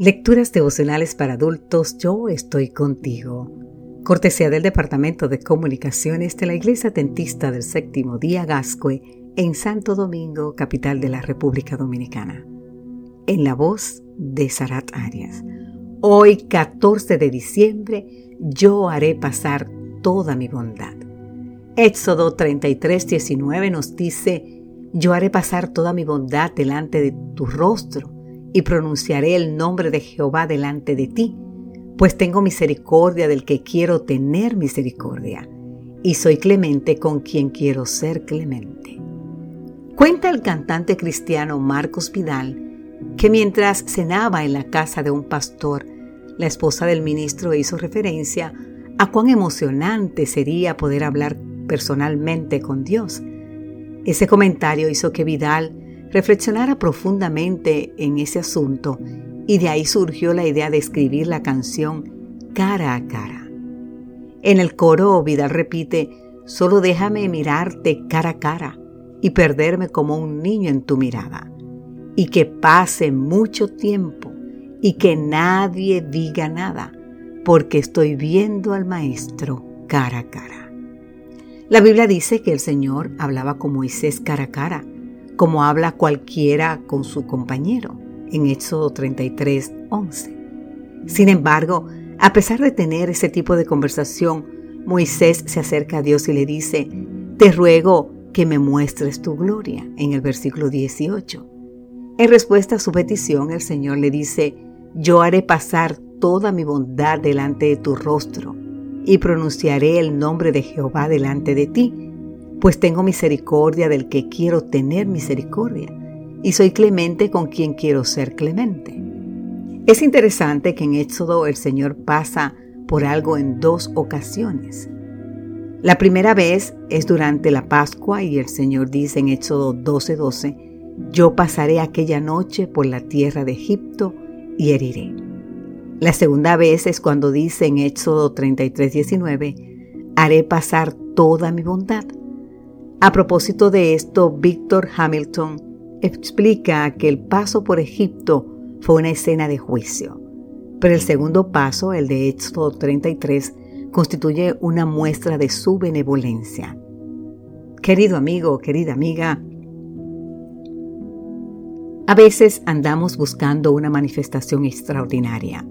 Lecturas devocionales para adultos, yo estoy contigo. Cortesía del Departamento de Comunicaciones de la Iglesia Tentista del Séptimo Día Gascue en Santo Domingo, capital de la República Dominicana. En la voz de Sarat Arias. Hoy, 14 de diciembre, yo haré pasar toda mi bondad. Éxodo 33, 19 nos dice, yo haré pasar toda mi bondad delante de tu rostro y pronunciaré el nombre de Jehová delante de ti, pues tengo misericordia del que quiero tener misericordia, y soy clemente con quien quiero ser clemente. Cuenta el cantante cristiano Marcos Vidal que mientras cenaba en la casa de un pastor, la esposa del ministro hizo referencia a cuán emocionante sería poder hablar personalmente con Dios. Ese comentario hizo que Vidal reflexionara profundamente en ese asunto y de ahí surgió la idea de escribir la canción Cara a Cara. En el coro Vidal repite, solo déjame mirarte cara a cara y perderme como un niño en tu mirada, y que pase mucho tiempo y que nadie diga nada, porque estoy viendo al Maestro cara a cara. La Biblia dice que el Señor hablaba con Moisés cara a cara, como habla cualquiera con su compañero en Éxodo 33, 11. Sin embargo, a pesar de tener ese tipo de conversación, Moisés se acerca a Dios y le dice, te ruego que me muestres tu gloria, en el versículo 18. En respuesta a su petición, el Señor le dice, yo haré pasar toda mi bondad delante de tu rostro y pronunciaré el nombre de Jehová delante de ti pues tengo misericordia del que quiero tener misericordia, y soy clemente con quien quiero ser clemente. Es interesante que en Éxodo el Señor pasa por algo en dos ocasiones. La primera vez es durante la Pascua y el Señor dice en Éxodo 12:12, yo pasaré aquella noche por la tierra de Egipto y heriré. La segunda vez es cuando dice en Éxodo 33:19, haré pasar toda mi bondad a propósito de esto, Víctor Hamilton explica que el paso por Egipto fue una escena de juicio, pero el segundo paso, el de Éxodo 33, constituye una muestra de su benevolencia. Querido amigo, querida amiga, a veces andamos buscando una manifestación extraordinaria,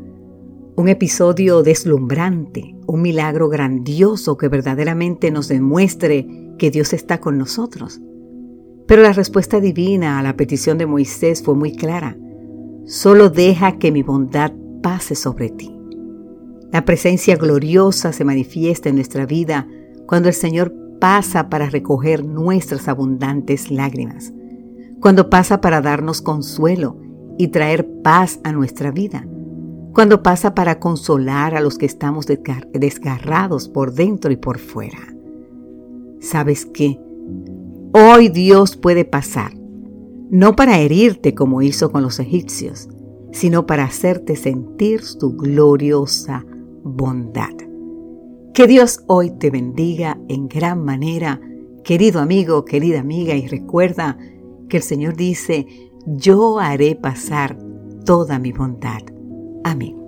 un episodio deslumbrante, un milagro grandioso que verdaderamente nos demuestre que Dios está con nosotros. Pero la respuesta divina a la petición de Moisés fue muy clara. Solo deja que mi bondad pase sobre ti. La presencia gloriosa se manifiesta en nuestra vida cuando el Señor pasa para recoger nuestras abundantes lágrimas, cuando pasa para darnos consuelo y traer paz a nuestra vida, cuando pasa para consolar a los que estamos desgarrados por dentro y por fuera. ¿Sabes qué? Hoy Dios puede pasar, no para herirte como hizo con los egipcios, sino para hacerte sentir su gloriosa bondad. Que Dios hoy te bendiga en gran manera, querido amigo, querida amiga, y recuerda que el Señor dice, yo haré pasar toda mi bondad. Amén.